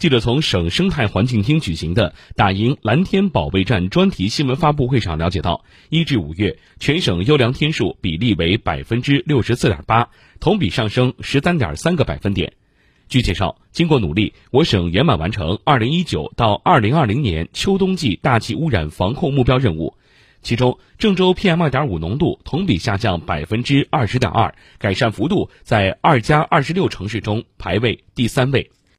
记者从省生态环境厅举行的打赢蓝天保卫战专题新闻发布会上了解到一至五月全省优良天数比例为百分之六十四点八同比上升十三点三个百分点。据介绍经过努力我省圆满完成二零一九到二零二零年秋冬季大气污染防控目标任务其中郑州 pm 二点五浓度同比下降百分之二十点二改善幅度在二加二十六城市中排位第三位。